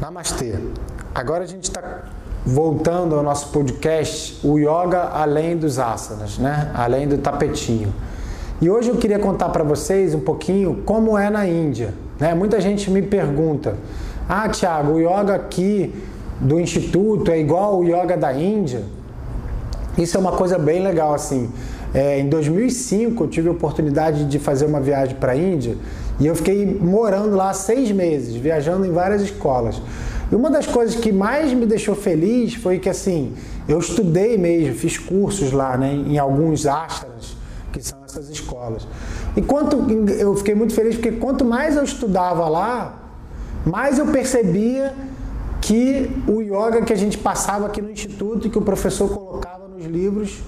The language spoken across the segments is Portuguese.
Namastê. Agora a gente está voltando ao nosso podcast, o Yoga Além dos Asanas, né? Além do tapetinho. E hoje eu queria contar para vocês um pouquinho como é na Índia. Né? Muita gente me pergunta: Ah, Tiago, o yoga aqui do Instituto é igual ao yoga da Índia? Isso é uma coisa bem legal assim. É, em 2005 eu tive a oportunidade de fazer uma viagem para a Índia e eu fiquei morando lá seis meses, viajando em várias escolas. E uma das coisas que mais me deixou feliz foi que assim eu estudei mesmo, fiz cursos lá, né, em alguns ashras, que são essas escolas. E quanto eu fiquei muito feliz porque quanto mais eu estudava lá, mais eu percebia que o yoga que a gente passava aqui no instituto e que o professor colocava nos livros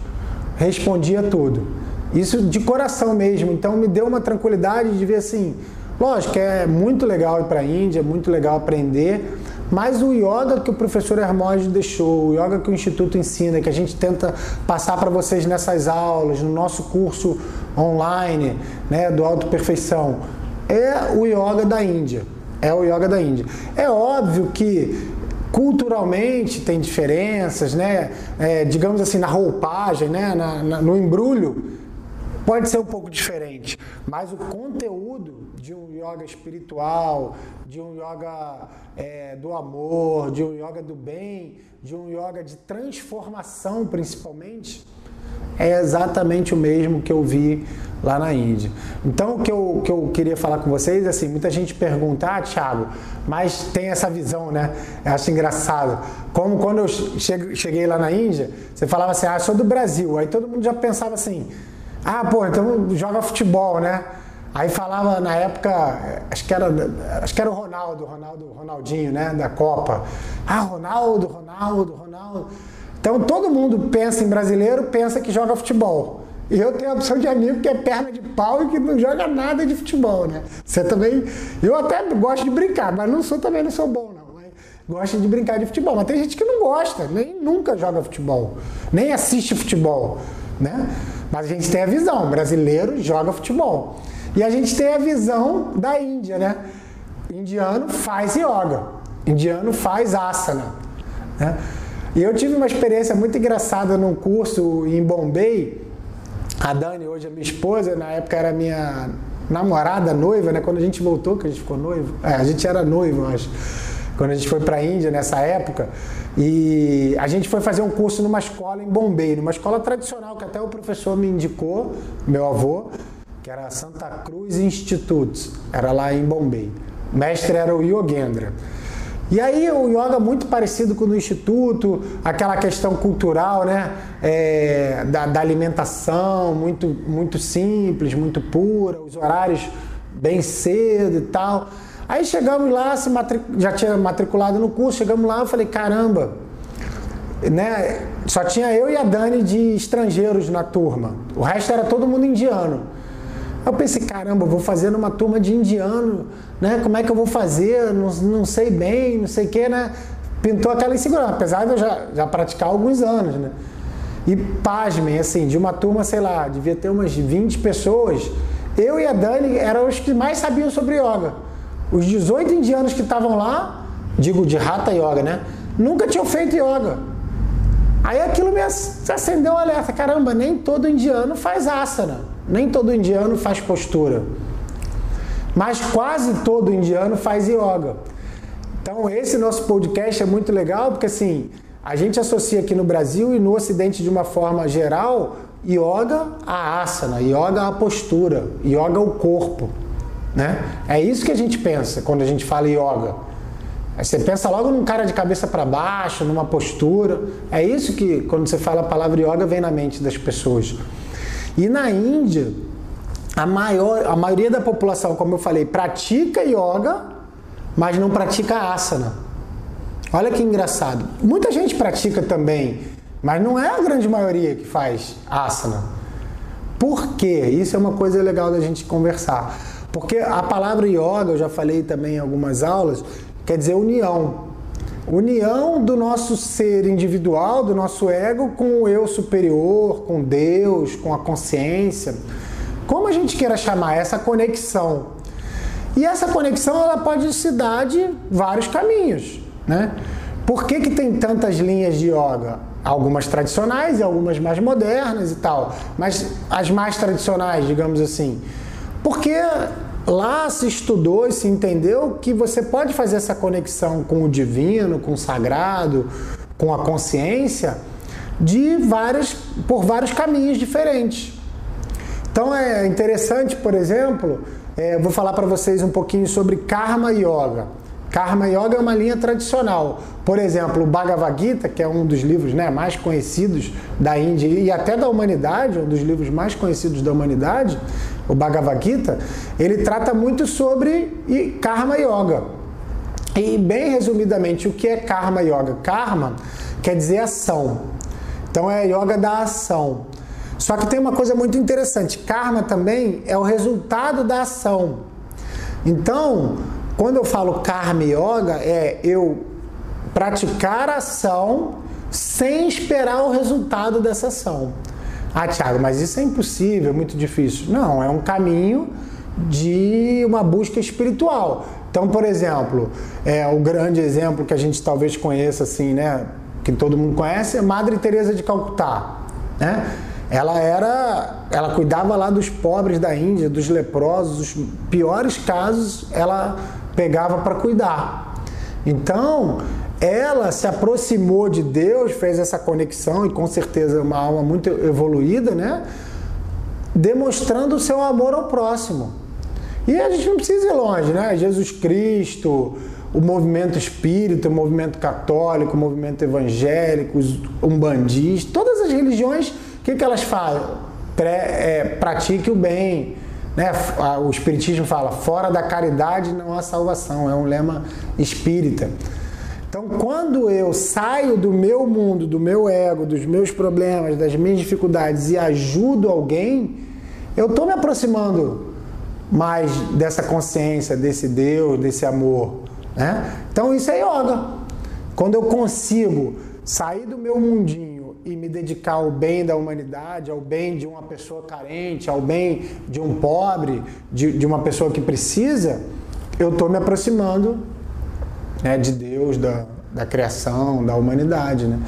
respondia tudo. Isso de coração mesmo. Então me deu uma tranquilidade de ver assim, lógico, é muito legal ir para a Índia, é muito legal aprender, mas o yoga que o professor Hermógenes deixou, o yoga que o instituto ensina, que a gente tenta passar para vocês nessas aulas, no nosso curso online, né, do auto perfeição, é o yoga da Índia. É o yoga da Índia. É óbvio que culturalmente tem diferenças, né? É, digamos assim, na roupagem, né? Na, na, no embrulho, pode ser um pouco diferente, mas o conteúdo de um yoga espiritual, de um yoga é, do amor, de um yoga do bem, de um yoga de transformação principalmente, é exatamente o mesmo que eu vi lá na Índia. Então, o que eu, que eu queria falar com vocês, assim, muita gente pergunta, ah, Thiago, mas tem essa visão, né? Eu acho engraçado. Como quando eu cheguei lá na Índia, você falava assim, ah, sou do Brasil. Aí todo mundo já pensava assim, ah, pô, então joga futebol, né? Aí falava na época, acho que era, acho que era o Ronaldo, Ronaldo, Ronaldinho, né, da Copa. Ah, Ronaldo, Ronaldo, Ronaldo. Então todo mundo pensa em brasileiro, pensa que joga futebol. E eu tenho a opção de amigo que é perna de pau e que não joga nada de futebol, né? Você também. Eu até gosto de brincar, mas não sou também não sou bom, não. Gosto de brincar de futebol. Mas tem gente que não gosta, nem nunca joga futebol, nem assiste futebol, né? Mas a gente tem a visão, brasileiro joga futebol. E a gente tem a visão da Índia, né? Indiano faz yoga, indiano faz asana, né? E eu tive uma experiência muito engraçada num curso em Bombay, a Dani, hoje é minha esposa, na época era minha namorada, noiva, né? Quando a gente voltou, que a gente ficou noivo. É, a gente era noivo, acho. Quando a gente foi para a Índia nessa época. E a gente foi fazer um curso numa escola em Bombay, numa escola tradicional, que até o professor me indicou, meu avô, que era Santa Cruz Institute. Era lá em Bombay. O mestre era o Yogendra. E aí o yoga muito parecido com o do instituto, aquela questão cultural, né, é, da, da, alimentação, muito muito simples, muito pura, os horários bem cedo e tal. Aí chegamos lá, já tinha matriculado no curso, chegamos lá, eu falei caramba, né, só tinha eu e a Dani de estrangeiros na turma, o resto era todo mundo indiano. Eu pensei, caramba, vou fazer numa turma de indiano, né? Como é que eu vou fazer? Não, não sei bem, não sei o que, né? Pintou aquela insegurança, apesar de eu já, já praticar há alguns anos, né? E pasmem, assim, de uma turma, sei lá, devia ter umas 20 pessoas, eu e a Dani eram os que mais sabiam sobre yoga. Os 18 indianos que estavam lá, digo de Hatha Yoga, né? Nunca tinham feito yoga. Aí aquilo me acendeu um alerta, caramba, nem todo indiano faz asana. Nem todo indiano faz postura, mas quase todo indiano faz yoga. Então esse nosso podcast é muito legal porque assim a gente associa aqui no Brasil e no Ocidente de uma forma geral yoga a asana, yoga a postura, yoga ao corpo, né? É isso que a gente pensa quando a gente fala yoga. Você pensa logo num cara de cabeça para baixo, numa postura. É isso que quando você fala a palavra yoga vem na mente das pessoas. E na Índia, a, maior, a maioria da população, como eu falei, pratica yoga, mas não pratica asana. Olha que engraçado. Muita gente pratica também, mas não é a grande maioria que faz asana. Por quê? Isso é uma coisa legal da gente conversar. Porque a palavra yoga, eu já falei também em algumas aulas, quer dizer união união do nosso ser individual, do nosso ego com o eu superior, com Deus, com a consciência. Como a gente queira chamar essa conexão. E essa conexão ela pode se dar de vários caminhos, né? Por que, que tem tantas linhas de yoga? Algumas tradicionais e algumas mais modernas e tal. Mas as mais tradicionais, digamos assim. Porque lá se estudou e se entendeu que você pode fazer essa conexão com o divino, com o sagrado, com a consciência de várias por vários caminhos diferentes. Então é interessante, por exemplo, é, vou falar para vocês um pouquinho sobre Karma Yoga. Karma Yoga é uma linha tradicional. Por exemplo, o Bhagavad Gita, que é um dos livros né, mais conhecidos da Índia e até da humanidade, um dos livros mais conhecidos da humanidade, o Bhagavad Gita, ele trata muito sobre Karma Yoga. E bem resumidamente, o que é Karma Yoga? Karma quer dizer ação. Então é yoga da ação. Só que tem uma coisa muito interessante: karma também é o resultado da ação. Então, quando eu falo karma yoga, é eu praticar a ação sem esperar o resultado dessa ação. Ah, Tiago, mas isso é impossível, é muito difícil. Não, é um caminho de uma busca espiritual. Então, por exemplo, é, o grande exemplo que a gente talvez conheça, assim, né, que todo mundo conhece, é Madre Teresa de Calcutá, né? Ela era, ela cuidava lá dos pobres da Índia, dos leprosos, os piores casos, ela pegava para cuidar. Então, ela se aproximou de Deus, fez essa conexão e com certeza é uma alma muito evoluída, né? Demonstrando o seu amor ao próximo. E a gente não precisa ir longe, né? Jesus Cristo, o movimento espírita, o movimento católico, o movimento evangélico, os umbandistas, todas as religiões, o que, que elas falam? É, pratique o bem, né? O Espiritismo fala: fora da caridade não há salvação, é um lema espírita. Então, quando eu saio do meu mundo, do meu ego, dos meus problemas, das minhas dificuldades e ajudo alguém, eu estou me aproximando mais dessa consciência, desse Deus, desse amor. Né? Então, isso é yoga. Quando eu consigo sair do meu mundinho e me dedicar ao bem da humanidade, ao bem de uma pessoa carente, ao bem de um pobre, de, de uma pessoa que precisa, eu estou me aproximando né, de Deus, da, da criação, da humanidade. Né?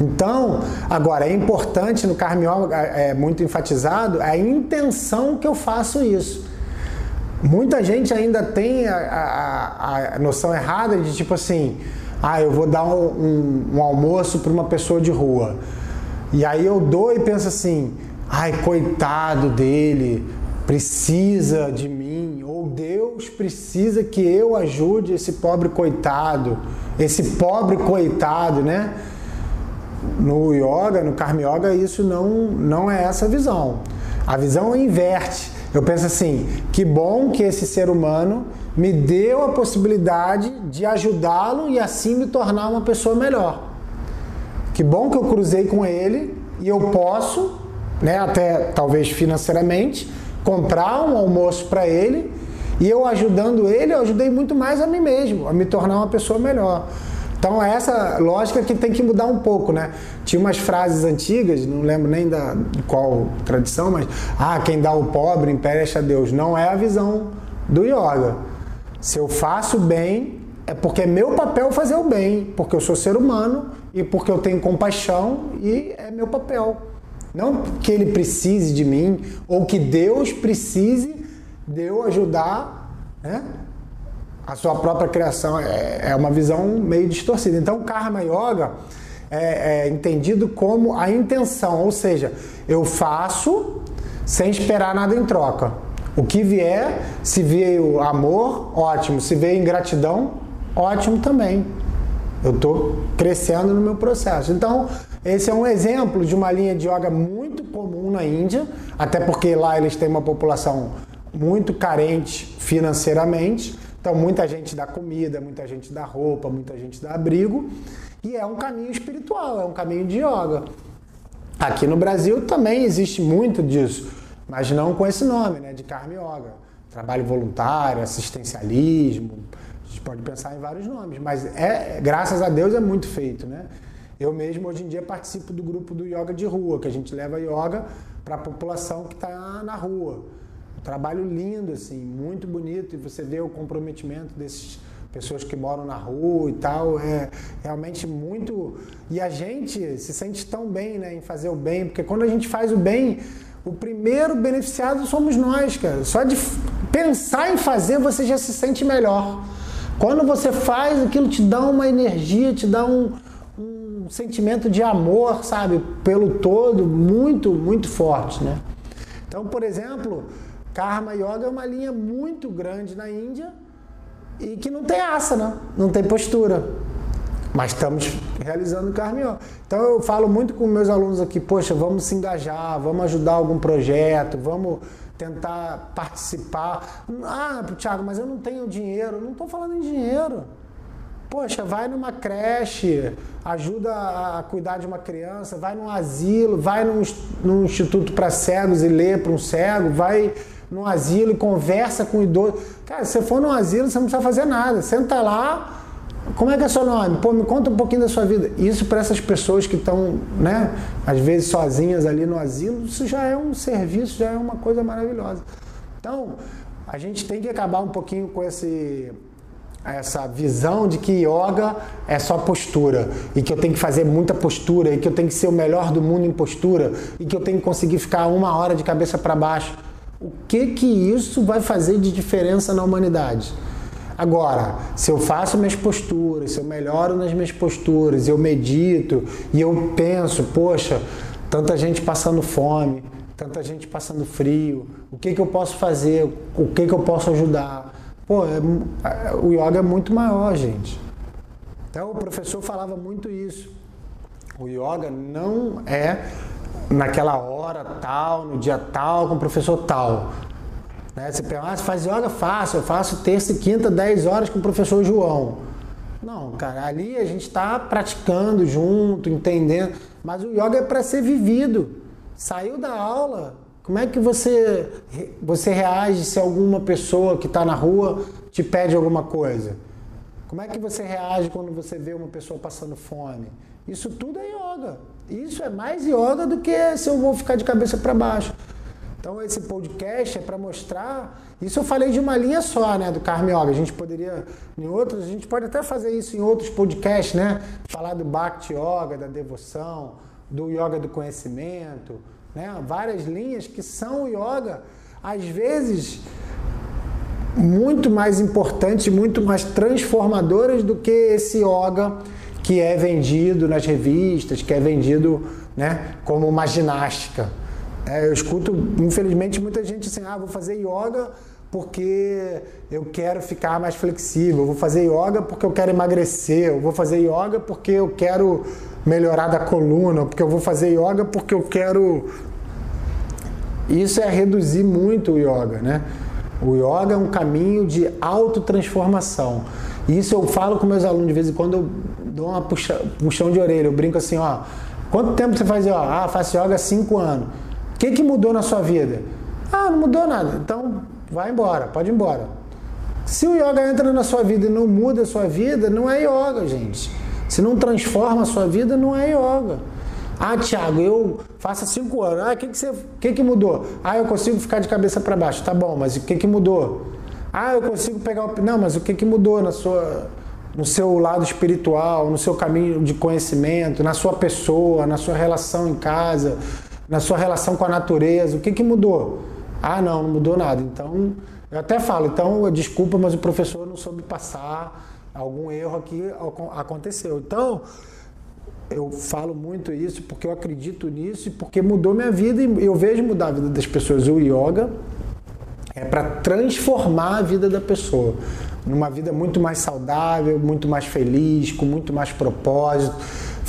Então, agora, é importante no Yoga, é, é muito enfatizado, a intenção que eu faço isso. Muita gente ainda tem a, a, a noção errada de tipo assim, ah, eu vou dar um, um, um almoço para uma pessoa de rua. E aí eu dou e penso assim, ai, coitado dele, precisa de mim, ou Deus precisa que eu ajude esse pobre coitado, esse pobre coitado, né? No yoga, no karma yoga, isso não, não é essa visão. A visão inverte. Eu penso assim, que bom que esse ser humano me deu a possibilidade de ajudá-lo e assim me tornar uma pessoa melhor. Que bom que eu cruzei com ele e eu posso, né, até talvez financeiramente, comprar um almoço para ele e eu ajudando ele, eu ajudei muito mais a mim mesmo, a me tornar uma pessoa melhor. Então é essa lógica que tem que mudar um pouco, né? Tinha umas frases antigas, não lembro nem da qual tradição, mas ah, quem dá o pobre empresta a Deus. Não é a visão do yoga. Se eu faço bem, é porque é meu papel fazer o bem, porque eu sou ser humano e porque eu tenho compaixão e é meu papel. Não que ele precise de mim ou que Deus precise de eu ajudar né? a sua própria criação. É, é uma visão meio distorcida. Então, Karma Yoga é, é entendido como a intenção, ou seja, eu faço sem esperar nada em troca. O que vier, se veio amor, ótimo. Se veio ingratidão, ótimo também. Eu estou crescendo no meu processo. Então, esse é um exemplo de uma linha de yoga muito comum na Índia, até porque lá eles têm uma população muito carente financeiramente. Então, muita gente dá comida, muita gente dá roupa, muita gente dá abrigo. E é um caminho espiritual, é um caminho de yoga. Aqui no Brasil também existe muito disso mas não com esse nome, né, de Karma Yoga. Trabalho voluntário, assistencialismo, a gente pode pensar em vários nomes, mas é, graças a Deus é muito feito, né? Eu mesmo hoje em dia participo do grupo do yoga de rua, que a gente leva yoga para a população que está na rua. trabalho lindo, assim, muito bonito, e você vê o comprometimento desses pessoas que moram na rua e tal, é realmente muito. E a gente se sente tão bem né, em fazer o bem, porque quando a gente faz o bem, o primeiro beneficiado somos nós, cara. Só de pensar em fazer, você já se sente melhor. Quando você faz, aquilo te dá uma energia, te dá um, um sentimento de amor, sabe, pelo todo, muito, muito forte, né? Então, por exemplo, Karma Yoga é uma linha muito grande na Índia e que não tem asana, não tem postura. Mas estamos realizando Karma Yoga. Então eu falo muito com meus alunos aqui, poxa, vamos se engajar, vamos ajudar algum projeto, vamos tentar participar. Ah, Thiago, mas eu não tenho dinheiro. Não estou falando em dinheiro. Poxa, vai numa creche, ajuda a cuidar de uma criança, vai num asilo, vai num, num instituto para cegos e lê para um cego, vai num asilo e conversa com o idoso. Cara, se você for num asilo, você não precisa fazer nada. Senta lá, como é que é seu nome? Pô, me conta um pouquinho da sua vida. Isso para essas pessoas que estão, né, às vezes sozinhas ali no asilo, isso já é um serviço, já é uma coisa maravilhosa. Então, a gente tem que acabar um pouquinho com esse essa visão de que yoga é só postura e que eu tenho que fazer muita postura e que eu tenho que ser o melhor do mundo em postura e que eu tenho que conseguir ficar uma hora de cabeça para baixo. O que que isso vai fazer de diferença na humanidade? Agora, se eu faço minhas posturas, se eu melhoro nas minhas posturas, eu medito e eu penso, poxa, tanta gente passando fome, tanta gente passando frio, o que, que eu posso fazer, o que, que eu posso ajudar? Pô, é, o yoga é muito maior, gente. Então o professor falava muito isso. O yoga não é naquela hora tal, no dia tal, com o professor tal. Né? Você ah, faz yoga? Faço, eu faço terça e quinta, 10 horas com o professor João. Não, cara, ali a gente está praticando junto, entendendo, mas o yoga é para ser vivido. Saiu da aula, como é que você, você reage se alguma pessoa que está na rua te pede alguma coisa? Como é que você reage quando você vê uma pessoa passando fome? Isso tudo é yoga. Isso é mais yoga do que se eu vou ficar de cabeça para baixo. Então esse podcast é para mostrar. Isso eu falei de uma linha só, né, do Yoga. A gente poderia, em outros, a gente pode até fazer isso em outros podcasts, né? Falar do Bhakti Yoga, da devoção, do Yoga do conhecimento, né? Várias linhas que são yoga, às vezes muito mais importantes, muito mais transformadoras do que esse yoga que é vendido nas revistas, que é vendido, né, como uma ginástica. É, eu escuto, infelizmente, muita gente assim, ah, vou fazer yoga porque eu quero ficar mais flexível, vou fazer yoga porque eu quero emagrecer, eu vou fazer yoga porque eu quero melhorar da coluna, porque eu vou fazer yoga porque eu quero. Isso é reduzir muito o yoga, né? O yoga é um caminho de autotransformação. Isso eu falo com meus alunos de vez em quando eu dou uma puxa, puxão de orelha, eu brinco assim, ó, quanto tempo você faz yoga? Ah, faço yoga há cinco anos. O que, que mudou na sua vida? Ah, não mudou nada. Então, vai embora, pode ir embora. Se o yoga entra na sua vida e não muda a sua vida, não é yoga, gente. Se não transforma a sua vida, não é yoga. Ah, Thiago, eu faço cinco anos. Ah, o que, que, que, que mudou? Ah, eu consigo ficar de cabeça para baixo. Tá bom, mas o que, que mudou? Ah, eu consigo pegar o. Não, mas o que, que mudou na sua, no seu lado espiritual, no seu caminho de conhecimento, na sua pessoa, na sua relação em casa, na sua relação com a natureza, o que, que mudou? Ah, não, não mudou nada. Então, eu até falo, então, desculpa, mas o professor não soube passar, algum erro aqui aconteceu. Então, eu falo muito isso porque eu acredito nisso e porque mudou minha vida e eu vejo mudar a vida das pessoas. O yoga é para transformar a vida da pessoa numa vida muito mais saudável, muito mais feliz, com muito mais propósito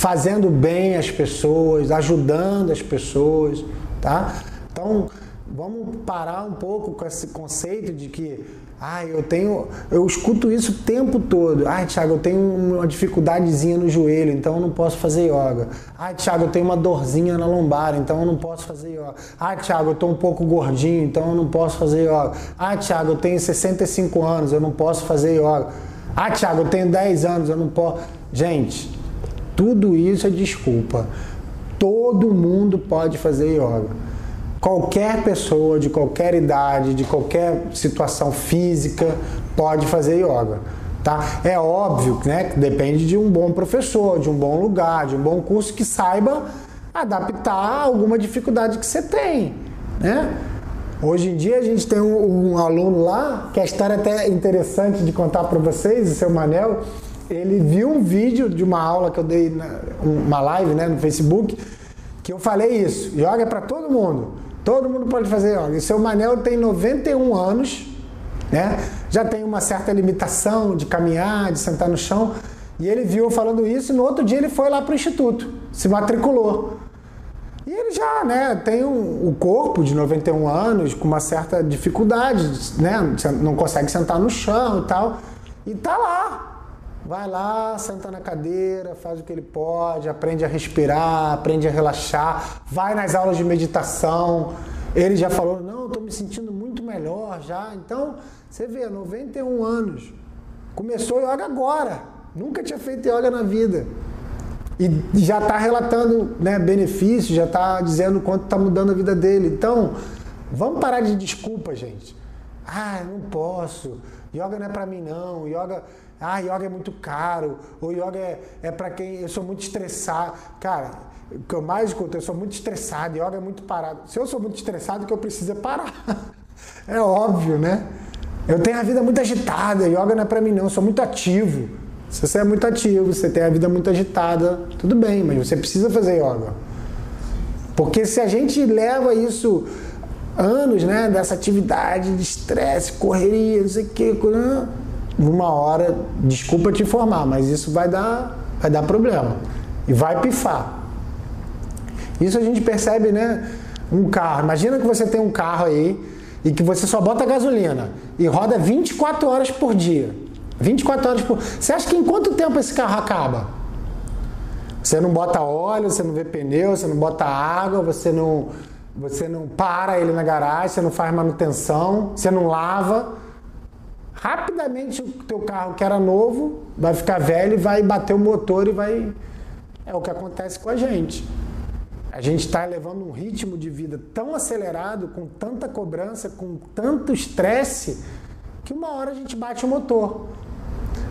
fazendo bem às pessoas, ajudando as pessoas, tá? Então, vamos parar um pouco com esse conceito de que, ah, eu tenho, eu escuto isso o tempo todo. Ah, Thiago, eu tenho uma dificuldadezinha no joelho, então eu não posso fazer yoga. Ah, Thiago, eu tenho uma dorzinha na lombar, então eu não posso fazer yoga. Ah, Thiago, eu tô um pouco gordinho, então eu não posso fazer yoga. Ah, Thiago, eu tenho 65 anos, eu não posso fazer yoga. Ah, Thiago, eu tenho 10 anos, eu não posso. Gente, tudo isso é desculpa. Todo mundo pode fazer yoga. Qualquer pessoa de qualquer idade, de qualquer situação física, pode fazer yoga. Tá? É óbvio né, que depende de um bom professor, de um bom lugar, de um bom curso que saiba adaptar alguma dificuldade que você tem. Né? Hoje em dia a gente tem um, um aluno lá, que a história é até interessante de contar para vocês, o seu Manel, ele viu um vídeo de uma aula que eu dei, na, uma live né, no Facebook, que eu falei isso, yoga é para todo mundo, todo mundo pode fazer yoga. E seu Manel tem 91 anos, né? já tem uma certa limitação de caminhar, de sentar no chão. E ele viu falando isso e no outro dia ele foi lá para o instituto, se matriculou. E ele já né, tem um, o corpo de 91 anos com uma certa dificuldade, né, não consegue sentar no chão e tal. E tá lá. Vai lá, senta na cadeira, faz o que ele pode, aprende a respirar, aprende a relaxar, vai nas aulas de meditação. Ele já falou: Não, estou me sentindo muito melhor já. Então, você vê, 91 anos. Começou yoga agora. Nunca tinha feito yoga na vida. E já está relatando né, benefícios, já está dizendo quanto está mudando a vida dele. Então, vamos parar de desculpa, gente. Ah, não posso. Yoga não é para mim não. Yoga, ah, yoga é muito caro. Ou yoga é, é para quem eu sou muito estressado. Cara, o que eu mais escuto, eu sou muito estressado. Yoga é muito parado. Se eu sou muito estressado, o que eu preciso é parar. é óbvio, né? Eu tenho a vida muito agitada, yoga não é para mim não, eu sou muito ativo. Se você é muito ativo, você tem a vida muito agitada, tudo bem, mas você precisa fazer yoga. Porque se a gente leva isso anos, né, dessa atividade de estresse, correria, não sei o que, uma hora, desculpa te informar, mas isso vai dar, vai dar problema e vai pifar. Isso a gente percebe, né? Um carro. Imagina que você tem um carro aí e que você só bota gasolina e roda 24 horas por dia. 24 horas por. Você acha que em quanto tempo esse carro acaba? Você não bota óleo, você não vê pneu, você não bota água, você não, você não para ele na garagem, você não faz manutenção, você não lava. Rapidamente o teu carro que era novo vai ficar velho e vai bater o motor e vai. É o que acontece com a gente. A gente está levando um ritmo de vida tão acelerado, com tanta cobrança, com tanto estresse, que uma hora a gente bate o motor.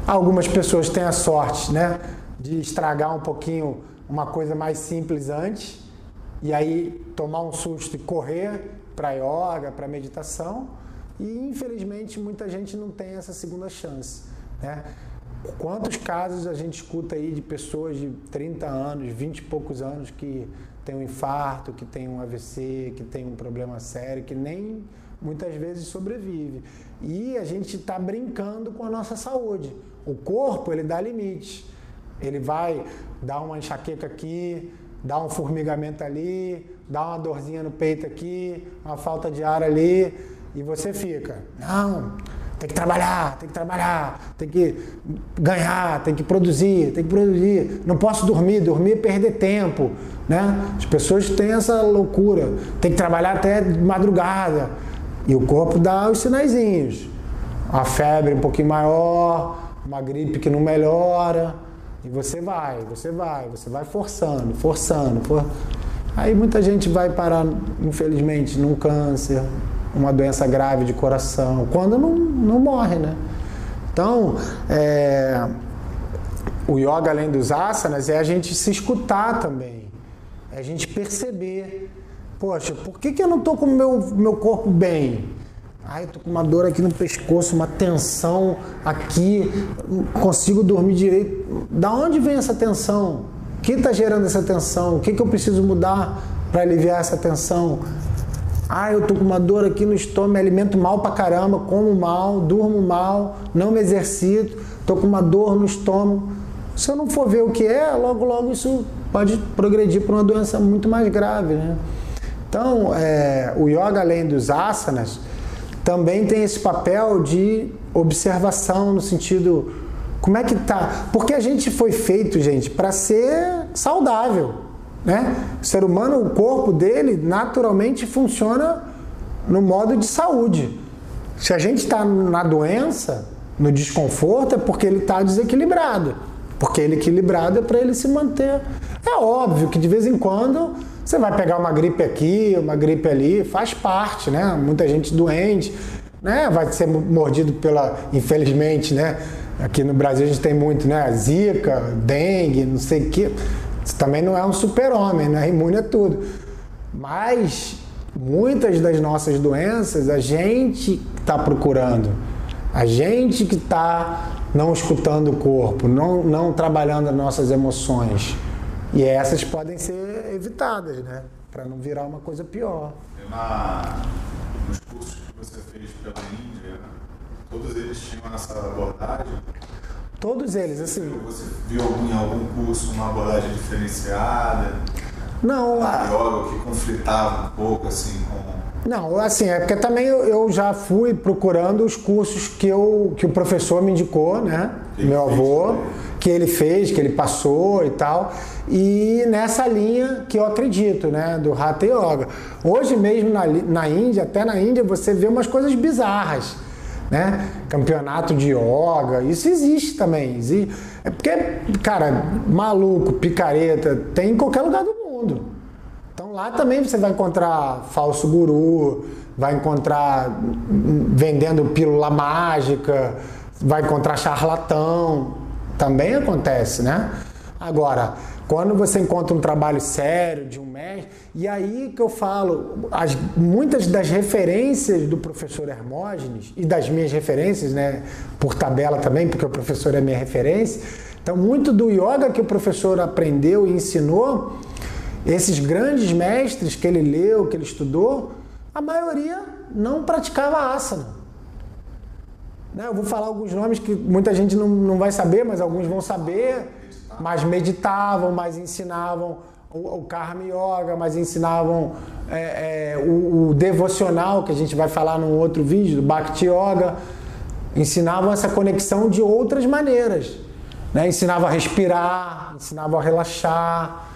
Algumas pessoas têm a sorte né, de estragar um pouquinho uma coisa mais simples antes, e aí tomar um susto e correr para yoga, para meditação. E infelizmente muita gente não tem essa segunda chance. Né? Quantos casos a gente escuta aí de pessoas de 30 anos, 20 e poucos anos que tem um infarto, que tem um AVC, que tem um problema sério, que nem muitas vezes sobrevive. E a gente está brincando com a nossa saúde. O corpo, ele dá limite. Ele vai dar uma enxaqueca aqui, dar um formigamento ali, dar uma dorzinha no peito aqui, uma falta de ar ali, e você fica, não, tem que trabalhar, tem que trabalhar, tem que ganhar, tem que produzir, tem que produzir. Não posso dormir, dormir é perder tempo, né? As pessoas têm essa loucura, tem que trabalhar até madrugada. E o corpo dá os sinaizinhos. Uma febre um pouquinho maior, uma gripe que não melhora, e você vai, você vai, você vai forçando, forçando, for... aí muita gente vai parar, infelizmente, num câncer, uma doença grave de coração, quando não, não morre, né? Então, é, o yoga, além dos asanas, é a gente se escutar também, é a gente perceber, poxa, por que, que eu não estou com o meu, meu corpo bem? Ai, tô com uma dor aqui no pescoço, uma tensão aqui, consigo dormir direito. Da onde vem essa tensão? O que está gerando essa tensão? O que, que eu preciso mudar para aliviar essa tensão? Ah, eu tô com uma dor aqui no estômago, me alimento mal pra caramba, como mal, durmo mal, não me exercito, tô com uma dor no estômago. Se eu não for ver o que é, logo logo isso pode progredir para uma doença muito mais grave, né? Então, é, o yoga além dos asanas também tem esse papel de observação no sentido como é que tá? Porque a gente foi feito, gente, para ser saudável. Né? O ser humano, o corpo dele naturalmente funciona no modo de saúde. Se a gente está na doença, no desconforto, é porque ele está desequilibrado. Porque ele equilibrado é para ele se manter. É óbvio que de vez em quando Você vai pegar uma gripe aqui, uma gripe ali, faz parte, né? Muita gente doente, né? Vai ser mordido pela, infelizmente, né? Aqui no Brasil a gente tem muito, né? Zika, dengue, não sei o quê. Você também não é um super-homem, não é imune a tudo. Mas muitas das nossas doenças a gente está procurando. A gente que está não escutando o corpo, não, não trabalhando as nossas emoções. E essas podem ser evitadas, né? Para não virar uma coisa pior. Na, nos cursos que você fez pela Índia, todos eles tinham essa abordagem? Todos eles, assim. Você viu em algum curso uma abordagem diferenciada? Não. A yoga que conflitava um pouco assim com não, assim, é porque também eu, eu, já fui procurando os cursos que, eu, que o professor me indicou, né? Meu avô, fez, que ele fez, que ele passou e tal. E nessa linha que eu acredito, né? Do Hatha Yoga. Hoje mesmo na, na Índia, até na Índia, você vê umas coisas bizarras. Né? Campeonato de yoga, isso existe também. Existe. É porque, cara, maluco, picareta, tem em qualquer lugar do mundo. Então lá também você vai encontrar falso guru, vai encontrar vendendo pílula mágica, vai encontrar charlatão. Também acontece, né? Agora, quando você encontra um trabalho sério de um mestre, e aí que eu falo, as, muitas das referências do professor Hermógenes e das minhas referências, né, por tabela também, porque o professor é minha referência. Então, muito do yoga que o professor aprendeu e ensinou esses grandes mestres que ele leu, que ele estudou, a maioria não praticava asana. Né? Eu vou falar alguns nomes que muita gente não, não vai saber, mas alguns vão saber. Mas meditavam, mas ensinavam o, Karma Yoga, mas ensinavam é, é, o, o, devocional, que a gente vai falar num outro vídeo, do Bhakti Yoga. Ensinavam essa conexão de outras maneiras. Né? Ensinavam a respirar, ensinavam a relaxar,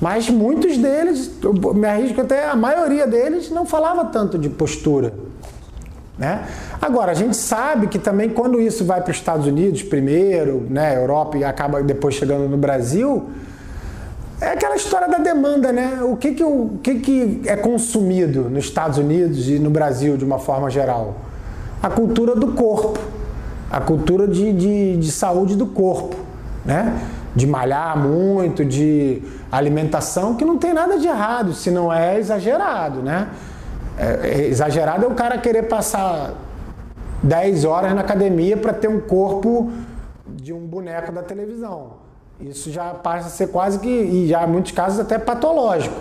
mas muitos deles, me arrisco até a maioria deles, não falava tanto de postura. Né? Agora, a gente sabe que também quando isso vai para os Estados Unidos primeiro, né, Europa e acaba depois chegando no Brasil, é aquela história da demanda, né? O que, que, o que, que é consumido nos Estados Unidos e no Brasil de uma forma geral? A cultura do corpo, a cultura de, de, de saúde do corpo, né? De malhar muito, de alimentação, que não tem nada de errado, se não é exagerado, né? É, é exagerado é o cara querer passar 10 horas na academia para ter um corpo de um boneco da televisão. Isso já passa a ser quase que, e já em muitos casos até patológico.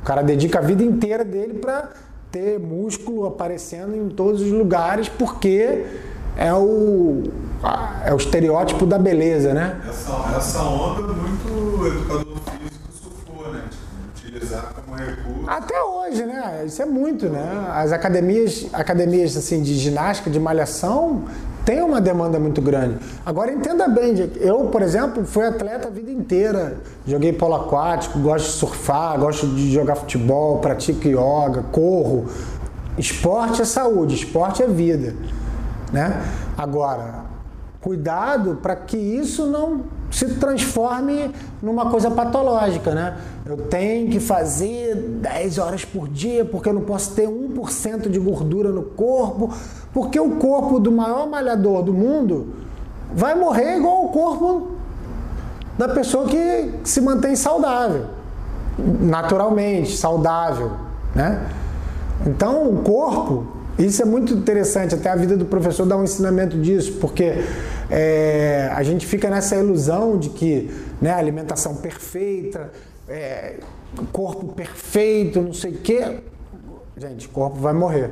O cara dedica a vida inteira dele para ter músculo aparecendo em todos os lugares, porque é o, é o estereótipo da beleza, né? Essa, essa onda muito educador como recurso. Até hoje, né? Isso é muito, né? As academias, academias assim, de ginástica, de malhação, tem uma demanda muito grande. Agora entenda bem, eu, por exemplo, fui atleta a vida inteira. Joguei polo aquático, gosto de surfar, gosto de jogar futebol, pratico yoga, corro. Esporte é saúde, esporte é vida. Né? Agora, cuidado para que isso não se transforme numa coisa patológica, né? Eu tenho que fazer 10 horas por dia porque eu não posso ter 1% de gordura no corpo, porque o corpo do maior malhador do mundo vai morrer igual o corpo da pessoa que se mantém saudável, naturalmente, saudável, né? Então, o corpo isso é muito interessante, até a vida do professor dá um ensinamento disso, porque é, a gente fica nessa ilusão de que né, alimentação perfeita, é, corpo perfeito, não sei o quê. Gente, o corpo vai morrer.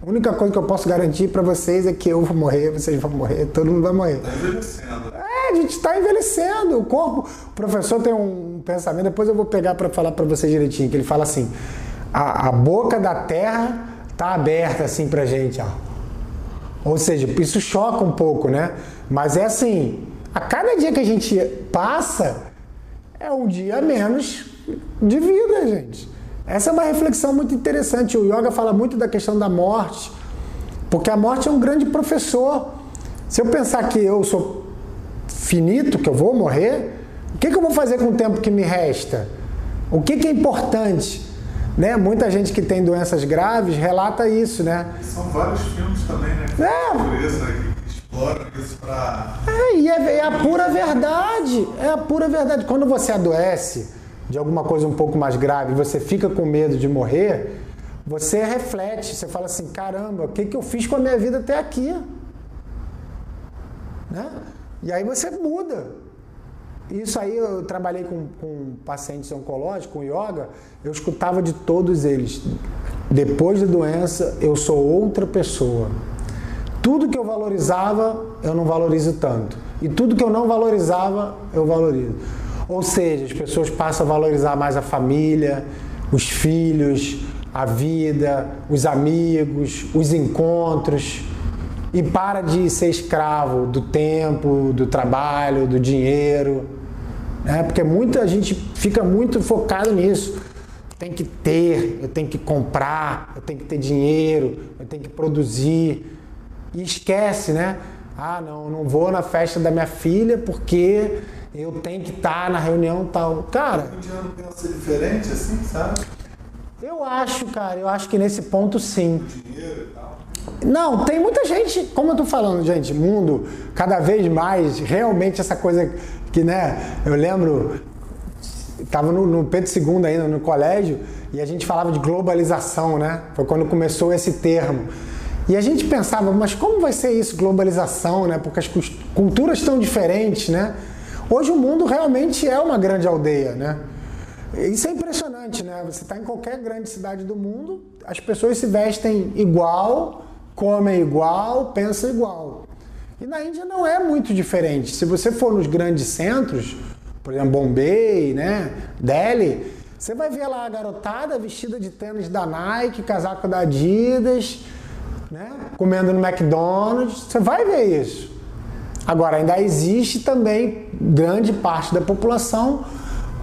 A única coisa que eu posso garantir para vocês é que eu vou morrer, vocês vão morrer, todo mundo vai morrer. Está envelhecendo. É, a gente está envelhecendo. O corpo. O professor tem um pensamento, depois eu vou pegar para falar para vocês direitinho, que ele fala assim: a, a boca da terra tá aberta assim pra gente, ó. Ou seja, isso choca um pouco, né? Mas é assim, a cada dia que a gente passa é um dia menos de vida, gente. Essa é uma reflexão muito interessante. O yoga fala muito da questão da morte, porque a morte é um grande professor. Se eu pensar que eu sou finito, que eu vou morrer, o que, que eu vou fazer com o tempo que me resta? O que, que é importante? Né? Muita gente que tem doenças graves relata isso, né? São vários filmes também, né? É. Natureza, que exploram isso pra. É, e é, é a pura verdade. É a pura verdade. Quando você adoece de alguma coisa um pouco mais grave você fica com medo de morrer, você reflete, você fala assim, caramba, o que, que eu fiz com a minha vida até aqui? Né? E aí você muda. Isso aí eu trabalhei com, com pacientes oncológicos, com yoga, eu escutava de todos eles. Depois da doença, eu sou outra pessoa. Tudo que eu valorizava, eu não valorizo tanto. E tudo que eu não valorizava, eu valorizo. Ou seja, as pessoas passam a valorizar mais a família, os filhos, a vida, os amigos, os encontros e para de ser escravo do tempo, do trabalho, do dinheiro, né? Porque muita gente fica muito focado nisso. Tem que ter, eu tenho que comprar, eu tenho que ter dinheiro, eu tenho que produzir e esquece, né? Ah, não, não vou na festa da minha filha porque eu tenho que estar na reunião tal. Cara, O indiano pensa diferente, assim, sabe? eu acho, cara, eu acho que nesse ponto sim. Dinheiro e tal. Não, tem muita gente, como eu tô falando, gente, mundo cada vez mais, realmente essa coisa que, né, eu lembro, tava no, no Pedro II ainda, no colégio, e a gente falava de globalização, né? Foi quando começou esse termo. E a gente pensava, mas como vai ser isso, globalização, né? Porque as culturas estão diferentes, né? Hoje o mundo realmente é uma grande aldeia, né? Isso é impressionante, né? Você está em qualquer grande cidade do mundo, as pessoas se vestem igual, comem igual, pensam igual. E na Índia não é muito diferente. Se você for nos grandes centros, por exemplo, Bombay, né, Delhi, você vai ver lá a garotada vestida de tênis da Nike, casaco da Adidas, né, comendo no McDonald's. Você vai ver isso. Agora, ainda existe também grande parte da população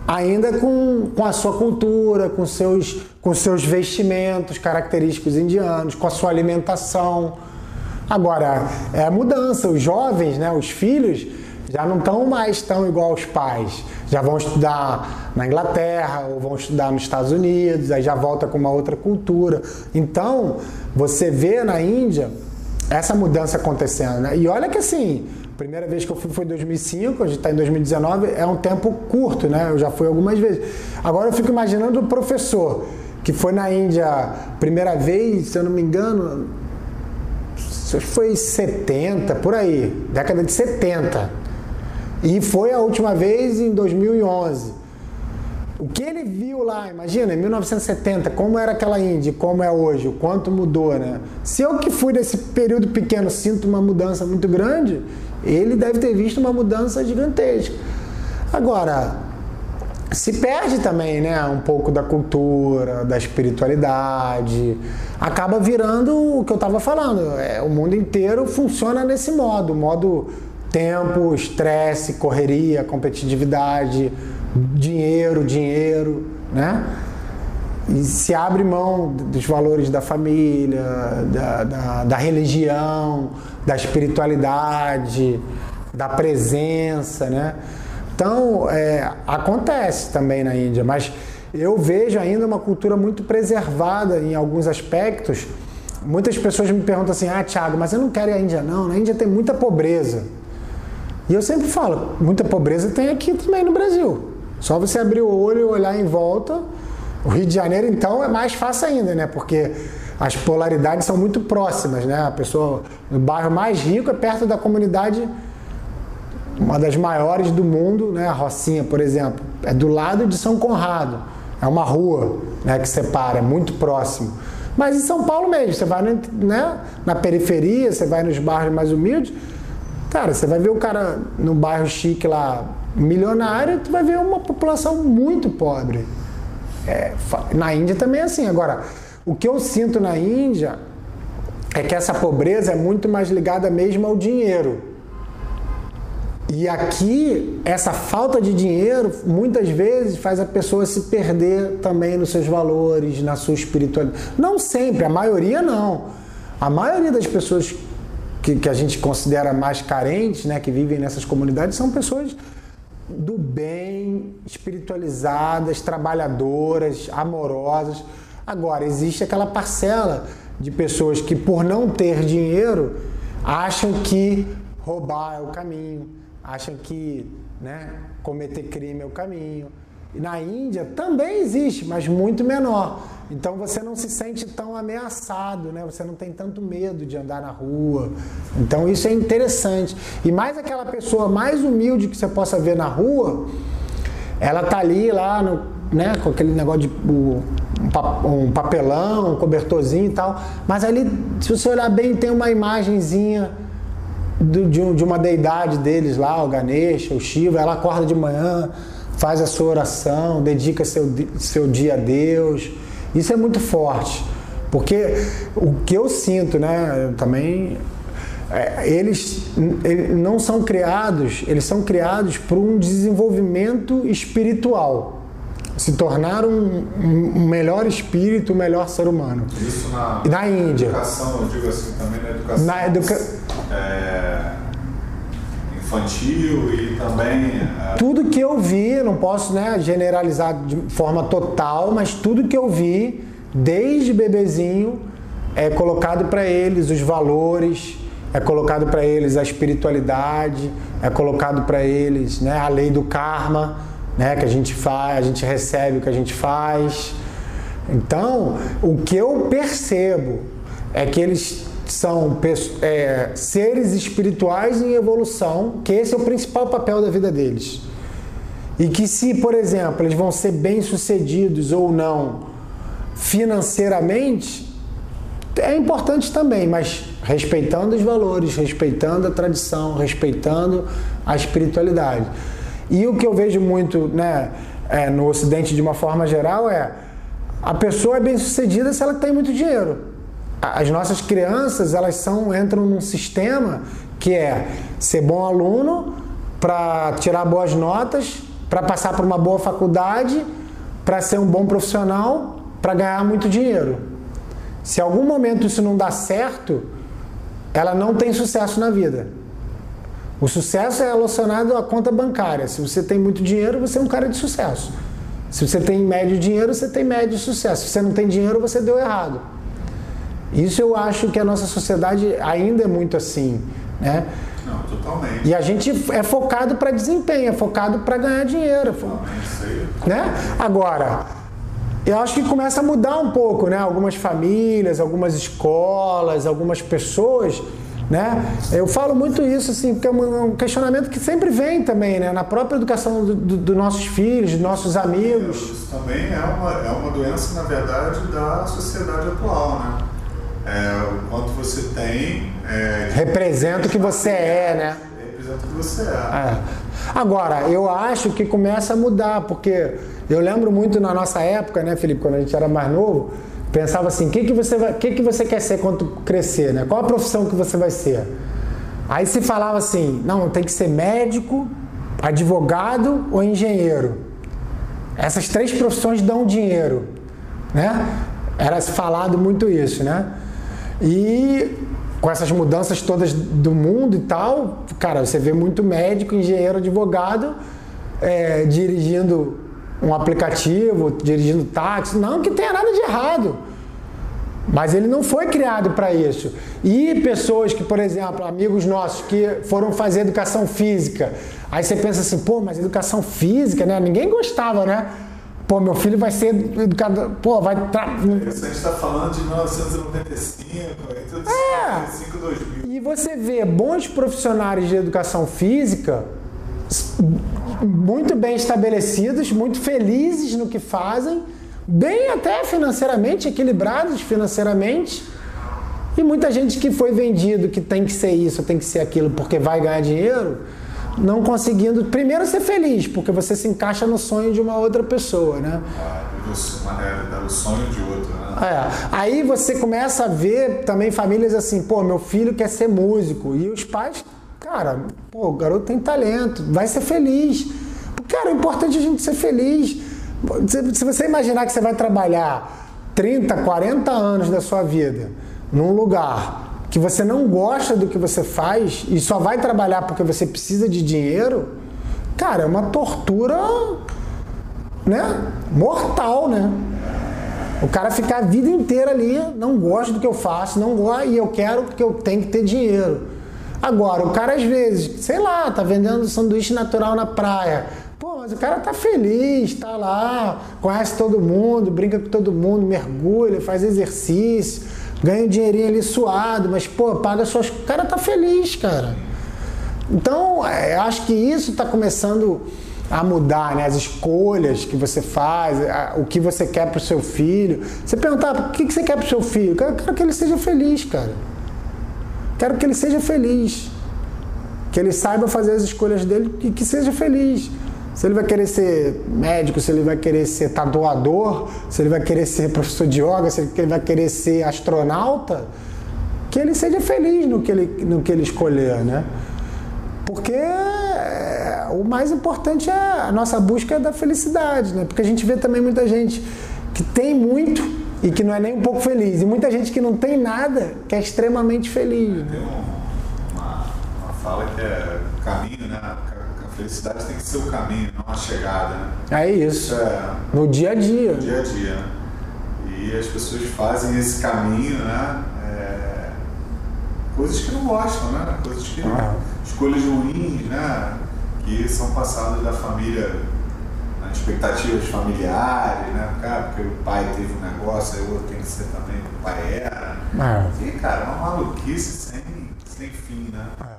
ainda com, com a sua cultura, com seus, com seus vestimentos característicos indianos, com a sua alimentação. Agora, é mudança. Os jovens, né, os filhos, já não estão mais tão igual aos pais. Já vão estudar na Inglaterra ou vão estudar nos Estados Unidos, aí já volta com uma outra cultura. Então, você vê na Índia essa mudança acontecendo. Né? E olha que assim, primeira vez que eu fui foi em 2005, a gente está em 2019, é um tempo curto, né? Eu já fui algumas vezes. Agora eu fico imaginando o professor que foi na Índia primeira vez, se eu não me engano, acho que foi 70, por aí, década de 70. E foi a última vez em 2011. O que ele viu lá, imagina, em 1970, como era aquela Índia, como é hoje, o quanto mudou, né? Se eu que fui nesse período pequeno sinto uma mudança muito grande, ele deve ter visto uma mudança gigantesca. Agora, se perde também, né, um pouco da cultura, da espiritualidade, acaba virando o que eu estava falando. É, o mundo inteiro funciona nesse modo, modo tempo, estresse, correria, competitividade, dinheiro, dinheiro, né? E se abre mão dos valores da família, da, da, da religião, da espiritualidade, da presença, né? Então, é, acontece também na Índia, mas eu vejo ainda uma cultura muito preservada em alguns aspectos. Muitas pessoas me perguntam assim: ah, Thiago, mas eu não quero ir à Índia, não. Na Índia tem muita pobreza. E eu sempre falo: muita pobreza tem aqui também no Brasil. Só você abrir o olho e olhar em volta. O Rio de Janeiro, então, é mais fácil ainda, né? Porque as polaridades são muito próximas, né? A pessoa, o bairro mais rico é perto da comunidade uma das maiores do mundo, né? A Rocinha, por exemplo, é do lado de São Conrado. É uma rua, né, que separa, é muito próximo. Mas em São Paulo mesmo, você vai né, na periferia, você vai nos bairros mais humildes, cara, você vai ver o cara no bairro chique lá, milionário, tu vai ver uma população muito pobre. É, na Índia também é assim. Agora, o que eu sinto na Índia é que essa pobreza é muito mais ligada mesmo ao dinheiro. E aqui, essa falta de dinheiro muitas vezes faz a pessoa se perder também nos seus valores, na sua espiritualidade. Não sempre, a maioria não. A maioria das pessoas que, que a gente considera mais carentes, né, que vivem nessas comunidades, são pessoas do bem, espiritualizadas, trabalhadoras, amorosas. Agora, existe aquela parcela de pessoas que, por não ter dinheiro, acham que roubar é o caminho, acham que né, cometer crime é o caminho. Na Índia também existe, mas muito menor. Então você não se sente tão ameaçado, né? Você não tem tanto medo de andar na rua. Então isso é interessante. E mais aquela pessoa mais humilde que você possa ver na rua, ela tá ali lá no, né, com aquele negócio de um papelão, um cobertorzinho e tal. Mas ali, se você olhar bem, tem uma imagenzinha de, uma deidade deles lá, o Ganesha, o Shiva. Ela acorda de manhã, faz a sua oração, dedica seu, seu dia a Deus isso é muito forte, porque o que eu sinto, né, também é, eles, eles, não são criados, eles são criados por um desenvolvimento espiritual. Se tornar um, um melhor espírito, um melhor ser humano. Isso na, na Índia. educação, eu digo assim, também na educação. Na educa... É, infantil e também. É... Tudo que eu vi, não posso né, generalizar de forma total, mas tudo que eu vi, desde bebezinho, é colocado para eles os valores, é colocado para eles a espiritualidade, é colocado para eles né, a lei do karma, né, que a gente faz, a gente recebe o que a gente faz. Então, o que eu percebo é que eles são é, seres espirituais em evolução, que esse é o principal papel da vida deles. E que se, por exemplo, eles vão ser bem-sucedidos ou não financeiramente, é importante também, mas respeitando os valores, respeitando a tradição, respeitando a espiritualidade. E o que eu vejo muito né, é, no Ocidente de uma forma geral é a pessoa é bem-sucedida se ela tem muito dinheiro as nossas crianças elas são entram num sistema que é ser bom aluno para tirar boas notas, para passar por uma boa faculdade, para ser um bom profissional, para ganhar muito dinheiro. Se algum momento isso não dá certo, ela não tem sucesso na vida. O sucesso é relacionado à conta bancária. Se você tem muito dinheiro, você é um cara de sucesso. Se você tem médio dinheiro, você tem médio sucesso. Se você não tem dinheiro, você deu errado. Isso eu acho que a nossa sociedade ainda é muito assim, né? Não, totalmente. E a gente é focado para desempenho, é focado para ganhar dinheiro. Totalmente, né? Agora, eu acho que começa a mudar um pouco, né? Algumas famílias, algumas escolas, algumas pessoas, né? Eu falo muito isso, assim, porque é um questionamento que sempre vem também, né? Na própria educação dos do, do nossos filhos, dos nossos amigos. Isso também é uma, é uma doença, na verdade, da sociedade atual, né? É, o quanto você tem. É, representa o que você é, né? Representa o que você é. é. Agora, eu acho que começa a mudar, porque eu lembro muito na nossa época, né, Felipe, quando a gente era mais novo, pensava assim, o que, que, você, vai, que, que você quer ser quando crescer, né? Qual a profissão que você vai ser? Aí se falava assim, não, tem que ser médico, advogado ou engenheiro. Essas três profissões dão dinheiro, né? Era falado muito isso, né? E com essas mudanças todas do mundo e tal, cara, você vê muito médico, engenheiro, advogado é, dirigindo um aplicativo, dirigindo táxi. Não que tenha nada de errado. Mas ele não foi criado para isso. E pessoas que, por exemplo, amigos nossos que foram fazer educação física, aí você pensa assim, pô, mas educação física, né? Ninguém gostava, né? Pô, meu filho vai ser educado. Pô, vai. Tra... Isso a gente está falando de 1995, entre 1995 e 2000. E você vê bons profissionais de educação física muito bem estabelecidos, muito felizes no que fazem, bem até financeiramente, equilibrados financeiramente. E muita gente que foi vendido que tem que ser isso, tem que ser aquilo porque vai ganhar dinheiro não conseguindo, primeiro, ser feliz, porque você se encaixa no sonho de uma outra pessoa, né? Ah, o sonho de outro, né? É. Aí você começa a ver também famílias assim, pô, meu filho quer ser músico. E os pais, cara, pô, o garoto tem talento, vai ser feliz. Cara, é importante a gente ser feliz. Se você imaginar que você vai trabalhar 30, 40 anos da sua vida num lugar que você não gosta do que você faz e só vai trabalhar porque você precisa de dinheiro, cara, é uma tortura, né? Mortal, né? O cara ficar a vida inteira ali, não gosta do que eu faço, não gosta e eu quero porque eu tenho que ter dinheiro. Agora, o cara às vezes, sei lá, tá vendendo sanduíche natural na praia. Pô, mas o cara tá feliz, tá lá, conhece todo mundo, brinca com todo mundo, mergulha, faz exercício, ganha um dinheirinho ali suado, mas pô, paga suas. O cara tá feliz, cara. Então, é, acho que isso está começando a mudar, né? As escolhas que você faz, o que você quer para o seu filho. Você perguntar, o que você quer para o seu filho? Eu quero, que ele seja feliz, cara. Quero que ele seja feliz. Que ele saiba fazer as escolhas dele e que seja feliz. Se ele vai querer ser médico, se ele vai querer ser tatuador, se ele vai querer ser professor de yoga, se ele vai querer ser astronauta, que ele seja feliz no que ele, no que ele escolher, né? Porque é, o mais importante é a nossa busca da felicidade, né? Porque a gente vê também muita gente que tem muito e que não é nem um pouco feliz. E muita gente que não tem nada que é extremamente feliz. Né? Tem uma, uma fala que é caminho, né? Felicidade tem que ser o caminho, não a chegada. Né? É isso. É, no dia a dia. No dia a dia. E as pessoas fazem esse caminho, né? É, coisas que não gostam, né? Coisas que. Ah escolhas ruins, né? Que são passadas da família, nas expectativas familiares, né? Cara, porque o pai teve um negócio, aí o outro tem que ser também o pai era. É. E, cara, é uma maluquice sem, sem fim, né? É.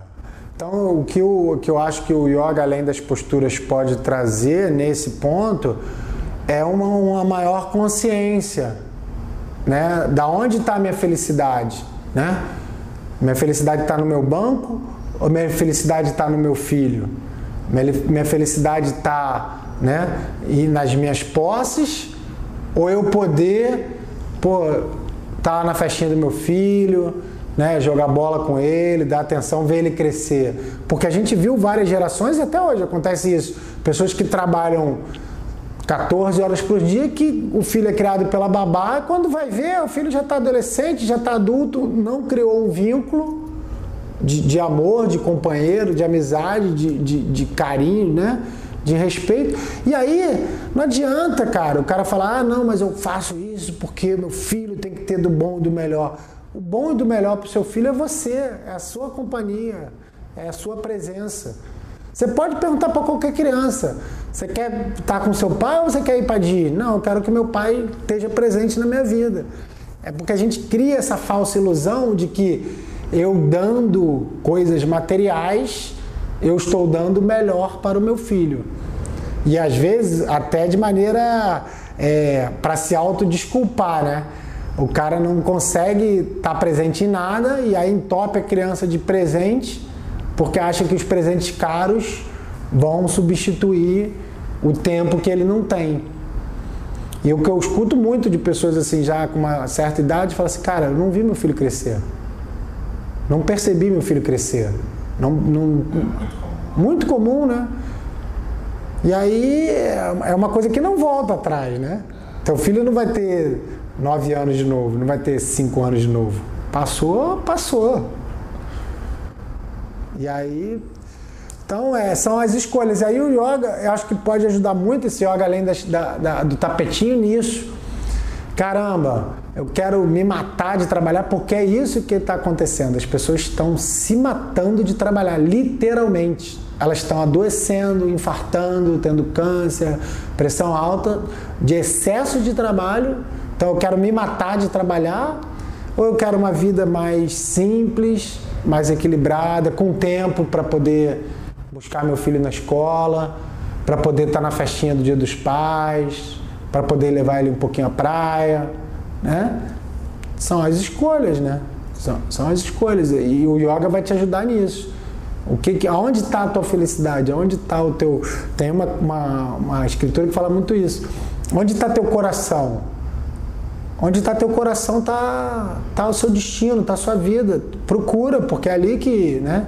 Então, o que, eu, o que eu acho que o yoga, além das posturas, pode trazer nesse ponto é uma, uma maior consciência, né? Da onde está a minha felicidade, né? Minha felicidade está no meu banco ou minha felicidade está no meu filho? Minha felicidade está né, e nas minhas posses? Ou eu poder, pô, tá na festinha do meu filho, né, jogar bola com ele, dar atenção, ver ele crescer. Porque a gente viu várias gerações e até hoje acontece isso. Pessoas que trabalham 14 horas por dia, que o filho é criado pela babá, quando vai ver, o filho já está adolescente, já está adulto, não criou um vínculo de, de amor, de companheiro, de amizade, de, de, de carinho, né? de respeito. E aí, não adianta, cara, o cara falar, ah, não, mas eu faço isso porque meu filho tem que ter do bom e do melhor. O bom e do melhor para o seu filho é você, é a sua companhia, é a sua presença. Você pode perguntar para qualquer criança: você quer estar com seu pai ou você quer ir para Disney? Não, eu quero que meu pai esteja presente na minha vida. É porque a gente cria essa falsa ilusão de que eu dando coisas materiais, eu estou dando melhor para o meu filho. E às vezes até de maneira é, para se autodesculpar, né? O cara não consegue estar tá presente em nada e aí entope a criança de presente porque acha que os presentes caros vão substituir o tempo que ele não tem. E o que eu escuto muito de pessoas assim, já com uma certa idade, fala assim, cara, eu não vi meu filho crescer. Não percebi meu filho crescer. Não, não, muito comum, né? E aí é uma coisa que não volta atrás, né? Teu filho não vai ter nove anos de novo, não vai ter cinco anos de novo. Passou, passou. E aí. Então, é, são as escolhas. E aí o yoga, eu acho que pode ajudar muito esse yoga, além das, da, da, do tapetinho nisso. Caramba, eu quero me matar de trabalhar porque é isso que está acontecendo. As pessoas estão se matando de trabalhar, literalmente. Elas estão adoecendo, infartando, tendo câncer, pressão alta, de excesso de trabalho. Então eu quero me matar de trabalhar ou eu quero uma vida mais simples, mais equilibrada, com tempo para poder buscar meu filho na escola, para poder estar tá na festinha do Dia dos Pais, para poder levar ele um pouquinho à praia né? São as escolhas, né? São, são as escolhas e o yoga vai te ajudar nisso. O que, que aonde está a tua felicidade? Aonde está o teu? Tem uma, uma, uma escritura que fala muito isso. Onde está teu coração? Onde está teu coração está tá o seu destino, está a sua vida. Procura, porque é ali que, né?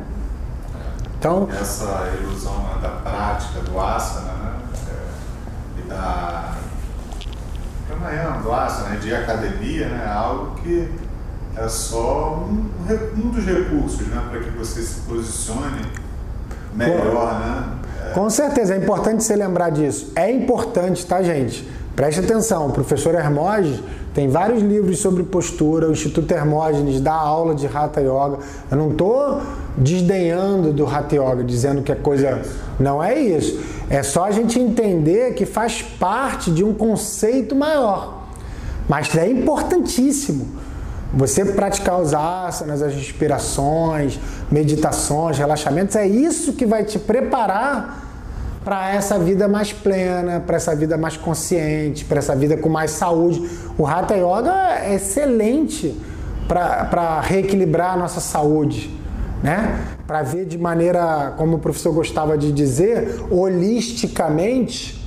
Então essa ilusão né, da prática do asana, né? É, e da pranayama, né, de academia, né, algo que é só um, um dos recursos né, para que você se posicione melhor, né? Com certeza, é importante você lembrar disso. É importante, tá, gente? Preste atenção, o professor Hermógenes tem vários livros sobre postura, o Instituto Hermógenes dá aula de Hatha Yoga. Eu não estou desdenhando do Hatha Yoga, dizendo que é coisa. Não é isso. É só a gente entender que faz parte de um conceito maior. Mas é importantíssimo você praticar os asanas, as respirações, meditações, relaxamentos, é isso que vai te preparar para essa vida mais plena, para essa vida mais consciente, para essa vida com mais saúde. O Hatha Yoga é excelente para reequilibrar a nossa saúde, né? Para ver de maneira, como o professor gostava de dizer, holisticamente,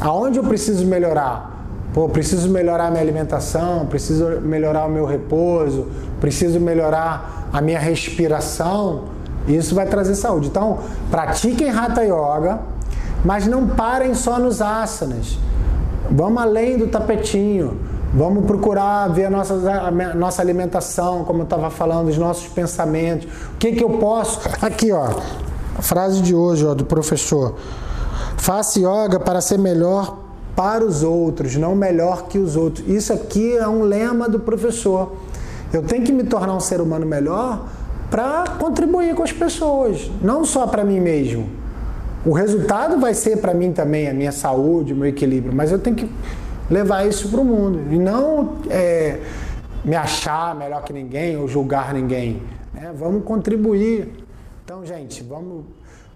aonde eu preciso melhorar. Pô, preciso melhorar a minha alimentação, preciso melhorar o meu repouso, preciso melhorar a minha respiração. Isso vai trazer saúde. Então, pratiquem Hatha Yoga mas não parem só nos asanas. Vamos além do tapetinho. Vamos procurar ver a nossa, a nossa alimentação, como eu estava falando, os nossos pensamentos. O que, que eu posso. Aqui, ó. A frase de hoje, ó, do professor. Faça yoga para ser melhor para os outros, não melhor que os outros. Isso aqui é um lema do professor. Eu tenho que me tornar um ser humano melhor para contribuir com as pessoas, não só para mim mesmo. O resultado vai ser para mim também a minha saúde, o meu equilíbrio, mas eu tenho que levar isso para o mundo e não é, me achar melhor que ninguém ou julgar ninguém. Né? Vamos contribuir. Então, gente, vamos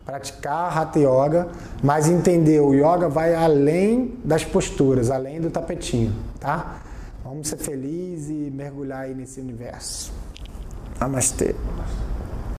praticar Hatha Yoga, mas entender o yoga vai além das posturas, além do tapetinho, tá? Vamos ser felizes e mergulhar aí nesse universo. Namastê.